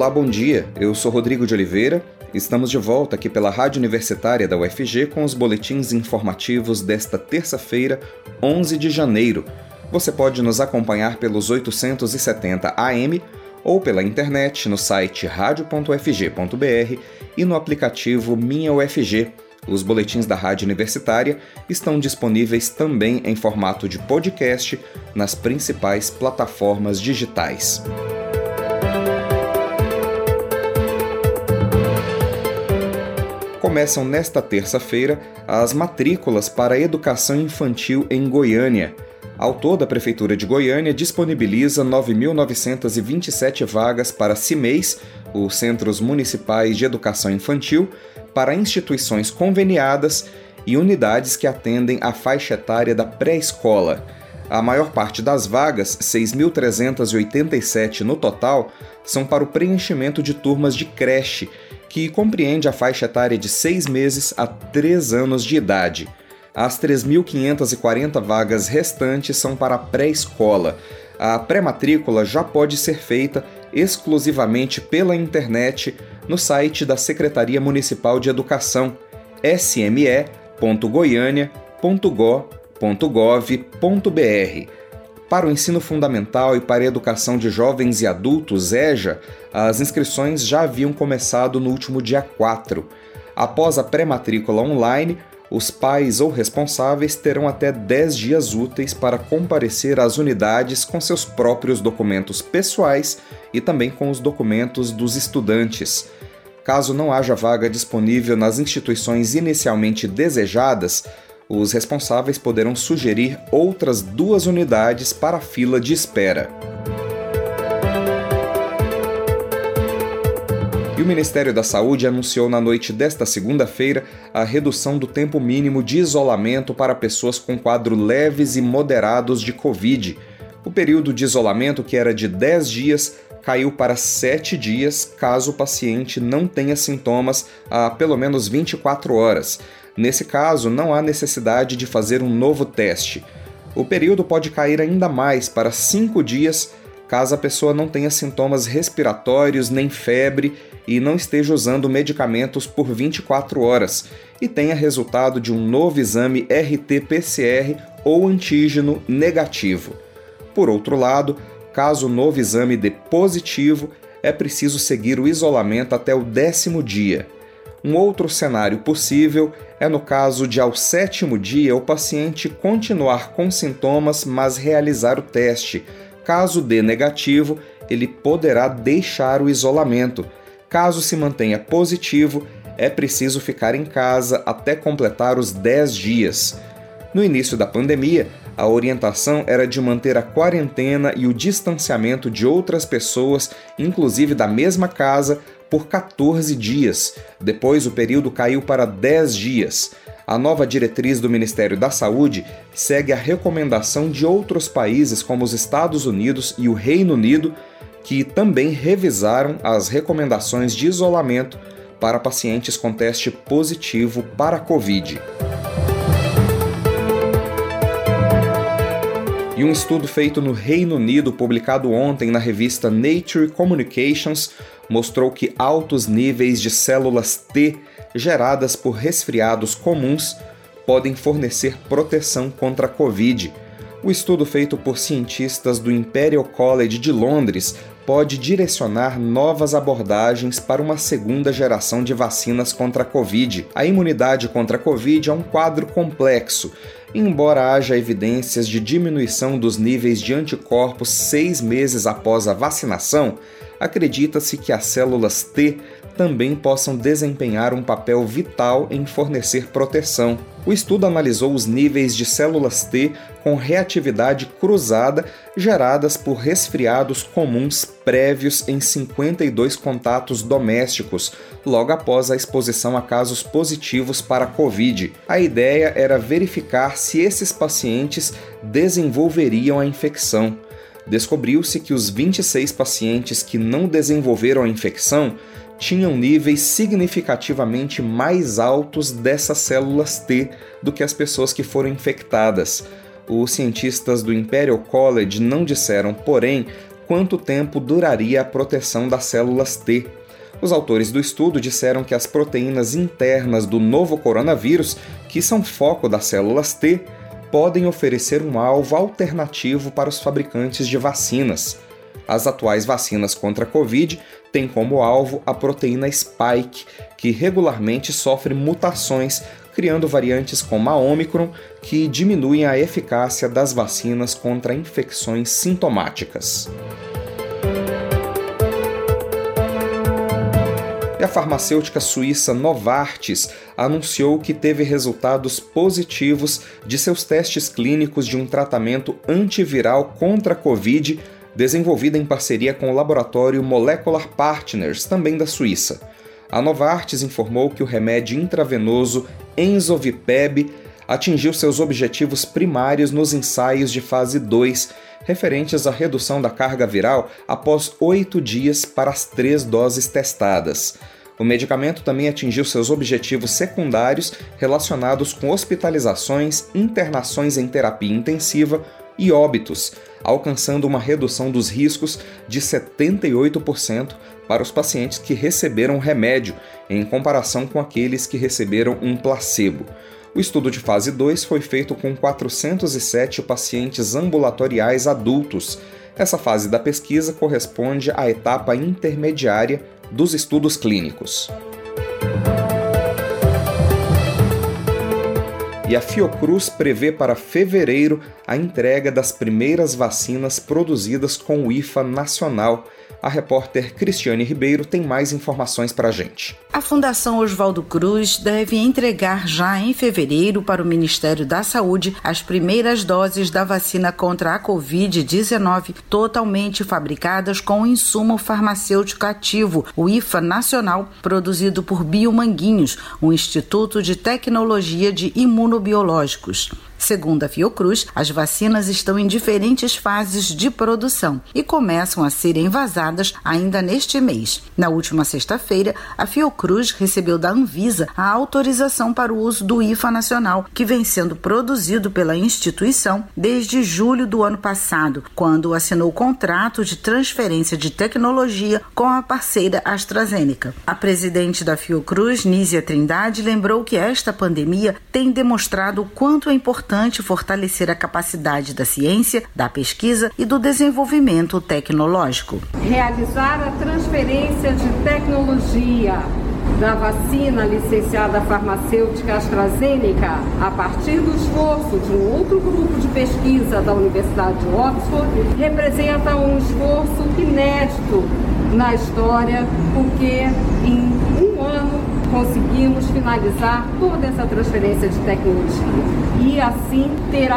Olá, bom dia. Eu sou Rodrigo de Oliveira. Estamos de volta aqui pela Rádio Universitária da UFG com os boletins informativos desta terça-feira, 11 de janeiro. Você pode nos acompanhar pelos 870 AM ou pela internet no site radio.ufg.br e no aplicativo Minha UFG. Os boletins da Rádio Universitária estão disponíveis também em formato de podcast nas principais plataformas digitais. Começam nesta terça-feira as matrículas para a educação infantil em Goiânia. Ao todo, a Prefeitura de Goiânia disponibiliza 9.927 vagas para CIMEIs, os Centros Municipais de Educação Infantil, para instituições conveniadas e unidades que atendem a faixa etária da pré-escola. A maior parte das vagas, 6.387 no total, são para o preenchimento de turmas de creche que compreende a faixa etária de 6 meses a 3 anos de idade. As 3.540 vagas restantes são para pré-escola. A pré-matrícula já pode ser feita exclusivamente pela internet no site da Secretaria Municipal de Educação, sme.goiania.gov.br. Para o ensino fundamental e para a educação de jovens e adultos, EJA, as inscrições já haviam começado no último dia 4. Após a pré-matrícula online, os pais ou responsáveis terão até 10 dias úteis para comparecer às unidades com seus próprios documentos pessoais e também com os documentos dos estudantes. Caso não haja vaga disponível nas instituições inicialmente desejadas, os responsáveis poderão sugerir outras duas unidades para a fila de espera. E o Ministério da Saúde anunciou na noite desta segunda-feira a redução do tempo mínimo de isolamento para pessoas com quadro leves e moderados de Covid. O período de isolamento, que era de 10 dias, caiu para 7 dias caso o paciente não tenha sintomas há pelo menos 24 horas. Nesse caso, não há necessidade de fazer um novo teste. O período pode cair ainda mais para 5 dias caso a pessoa não tenha sintomas respiratórios nem febre e não esteja usando medicamentos por 24 horas e tenha resultado de um novo exame RT-PCR ou antígeno negativo. Por outro lado, caso o novo exame dê positivo, é preciso seguir o isolamento até o décimo dia. Um outro cenário possível é no caso de, ao sétimo dia, o paciente continuar com sintomas, mas realizar o teste. Caso dê negativo, ele poderá deixar o isolamento. Caso se mantenha positivo, é preciso ficar em casa até completar os 10 dias. No início da pandemia, a orientação era de manter a quarentena e o distanciamento de outras pessoas, inclusive da mesma casa, por 14 dias. Depois, o período caiu para 10 dias. A nova diretriz do Ministério da Saúde segue a recomendação de outros países, como os Estados Unidos e o Reino Unido, que também revisaram as recomendações de isolamento para pacientes com teste positivo para a Covid. E um estudo feito no Reino Unido, publicado ontem na revista Nature Communications, mostrou que altos níveis de células T geradas por resfriados comuns podem fornecer proteção contra a Covid. O estudo feito por cientistas do Imperial College de Londres pode direcionar novas abordagens para uma segunda geração de vacinas contra a Covid. A imunidade contra a Covid é um quadro complexo Embora haja evidências de diminuição dos níveis de anticorpos seis meses após a vacinação, acredita-se que as células T também possam desempenhar um papel vital em fornecer proteção. O estudo analisou os níveis de células T com reatividade cruzada geradas por resfriados comuns prévios em 52 contatos domésticos, logo após a exposição a casos positivos para a Covid. A ideia era verificar se esses pacientes desenvolveriam a infecção. Descobriu-se que os 26 pacientes que não desenvolveram a infecção tinham níveis significativamente mais altos dessas células T do que as pessoas que foram infectadas. Os cientistas do Imperial College não disseram, porém, quanto tempo duraria a proteção das células T. Os autores do estudo disseram que as proteínas internas do novo coronavírus, que são foco das células T, podem oferecer um alvo alternativo para os fabricantes de vacinas. As atuais vacinas contra a Covid têm como alvo a proteína spike, que regularmente sofre mutações, criando variantes como a Omicron, que diminuem a eficácia das vacinas contra infecções sintomáticas. Farmacêutica suíça Novartis anunciou que teve resultados positivos de seus testes clínicos de um tratamento antiviral contra a Covid desenvolvido em parceria com o laboratório Molecular Partners, também da Suíça. A Novartis informou que o remédio intravenoso Enzovipeb atingiu seus objetivos primários nos ensaios de fase 2, referentes à redução da carga viral após oito dias para as três doses testadas. O medicamento também atingiu seus objetivos secundários relacionados com hospitalizações, internações em terapia intensiva e óbitos, alcançando uma redução dos riscos de 78% para os pacientes que receberam remédio, em comparação com aqueles que receberam um placebo. O estudo de fase 2 foi feito com 407 pacientes ambulatoriais adultos. Essa fase da pesquisa corresponde à etapa intermediária dos estudos clínicos. E a Fiocruz prevê para fevereiro a entrega das primeiras vacinas produzidas com o IFA nacional a repórter Cristiane Ribeiro tem mais informações para a gente. A Fundação Oswaldo Cruz deve entregar já em fevereiro para o Ministério da Saúde as primeiras doses da vacina contra a Covid-19 totalmente fabricadas com o insumo farmacêutico ativo, o IFA Nacional, produzido por Biomanguinhos, um instituto de tecnologia de imunobiológicos. Segundo a Fiocruz, as vacinas estão em diferentes fases de produção e começam a ser envasadas ainda neste mês. Na última sexta-feira, a Fiocruz recebeu da Anvisa a autorização para o uso do IFA nacional, que vem sendo produzido pela instituição desde julho do ano passado, quando assinou o contrato de transferência de tecnologia com a parceira AstraZeneca. A presidente da Fiocruz, Nízia Trindade, lembrou que esta pandemia tem demonstrado o quanto é importante fortalecer a capacidade da ciência, da pesquisa e do desenvolvimento tecnológico. Realizar a transferência de tecnologia da vacina licenciada farmacêutica AstraZeneca a partir do esforço de um outro grupo de pesquisa da Universidade de Oxford representa um esforço inédito na história, porque em um ano conseguimos finalizar toda essa transferência de tecnologia. E assim ter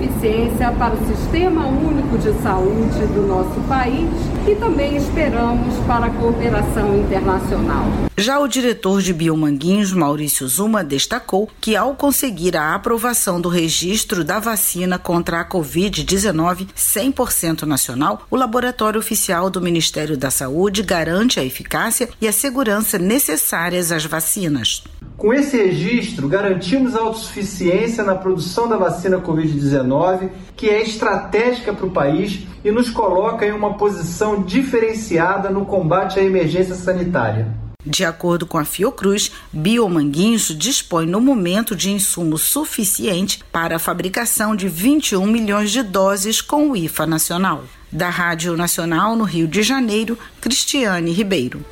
autossuficiência para o Sistema Único de Saúde do nosso país e também esperamos para a cooperação internacional. Já o diretor de Biomanguinhos, Maurício Zuma, destacou que ao conseguir a aprovação do registro da vacina contra a Covid-19 100% nacional, o laboratório oficial do Ministério da Saúde garante a eficácia e a segurança necessárias às vacinas. Com esse registro, garantimos a autossuficiência na produção da vacina Covid-19, que é estratégica para o país e nos coloca em uma posição diferenciada no combate à emergência sanitária. De acordo com a Fiocruz, Biomanguinhos dispõe no momento de insumo suficiente para a fabricação de 21 milhões de doses com o IFA nacional. Da Rádio Nacional no Rio de Janeiro, Cristiane Ribeiro.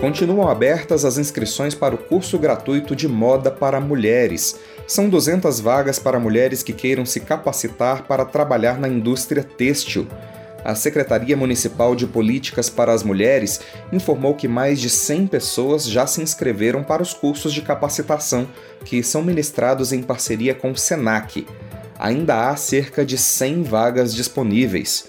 Continuam abertas as inscrições para o curso gratuito de moda para mulheres. São 200 vagas para mulheres que queiram se capacitar para trabalhar na indústria têxtil a Secretaria Municipal de Políticas para as Mulheres informou que mais de 100 pessoas já se inscreveram para os cursos de capacitação que são ministrados em parceria com o SENAC. Ainda há cerca de 100 vagas disponíveis.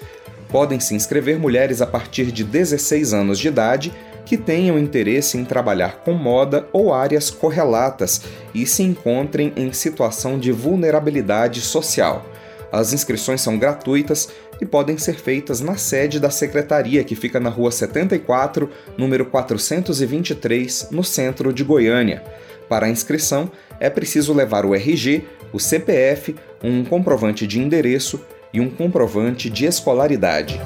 Podem se inscrever mulheres a partir de 16 anos de idade que tenham interesse em trabalhar com moda ou áreas correlatas e se encontrem em situação de vulnerabilidade social. As inscrições são gratuitas e podem ser feitas na sede da secretaria, que fica na Rua 74, número 423, no centro de Goiânia. Para a inscrição, é preciso levar o RG, o CPF, um comprovante de endereço e um comprovante de escolaridade.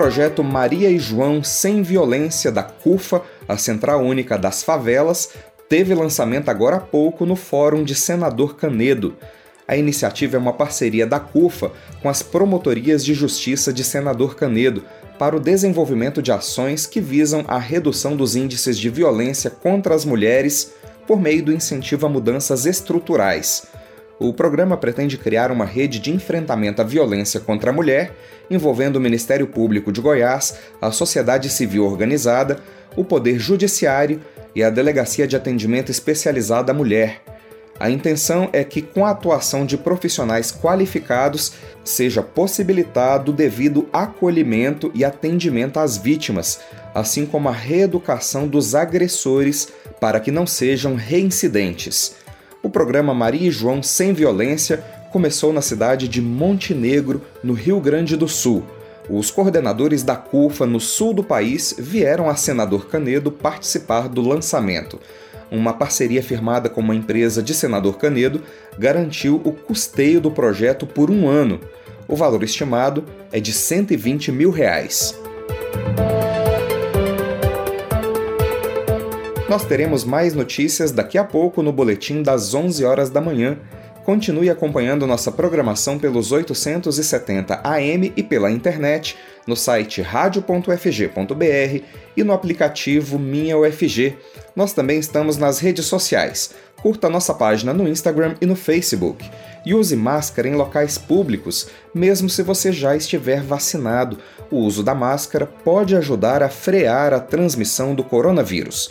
Projeto Maria e João Sem Violência da CUFA, a Central Única das Favelas, teve lançamento agora há pouco no Fórum de Senador Canedo. A iniciativa é uma parceria da CUFA com as promotorias de justiça de Senador Canedo para o desenvolvimento de ações que visam a redução dos índices de violência contra as mulheres por meio do incentivo a mudanças estruturais. O programa pretende criar uma rede de enfrentamento à violência contra a mulher, envolvendo o Ministério Público de Goiás, a sociedade civil organizada, o Poder Judiciário e a Delegacia de Atendimento Especializada à Mulher, a intenção é que, com a atuação de profissionais qualificados, seja possibilitado o devido acolhimento e atendimento às vítimas, assim como a reeducação dos agressores para que não sejam reincidentes. O programa Maria e João Sem Violência começou na cidade de Montenegro, no Rio Grande do Sul. Os coordenadores da CUFA no sul do país vieram a Senador Canedo participar do lançamento uma parceria firmada com uma empresa de Senador Canedo garantiu o custeio do projeto por um ano. O valor estimado é de 120 mil reais. Nós teremos mais notícias daqui a pouco no boletim das 11 horas da manhã. Continue acompanhando nossa programação pelos 870 AM e pela internet no site radio.fg.br e no aplicativo Minha UFG. Nós também estamos nas redes sociais. Curta nossa página no Instagram e no Facebook. E use máscara em locais públicos, mesmo se você já estiver vacinado. O uso da máscara pode ajudar a frear a transmissão do coronavírus.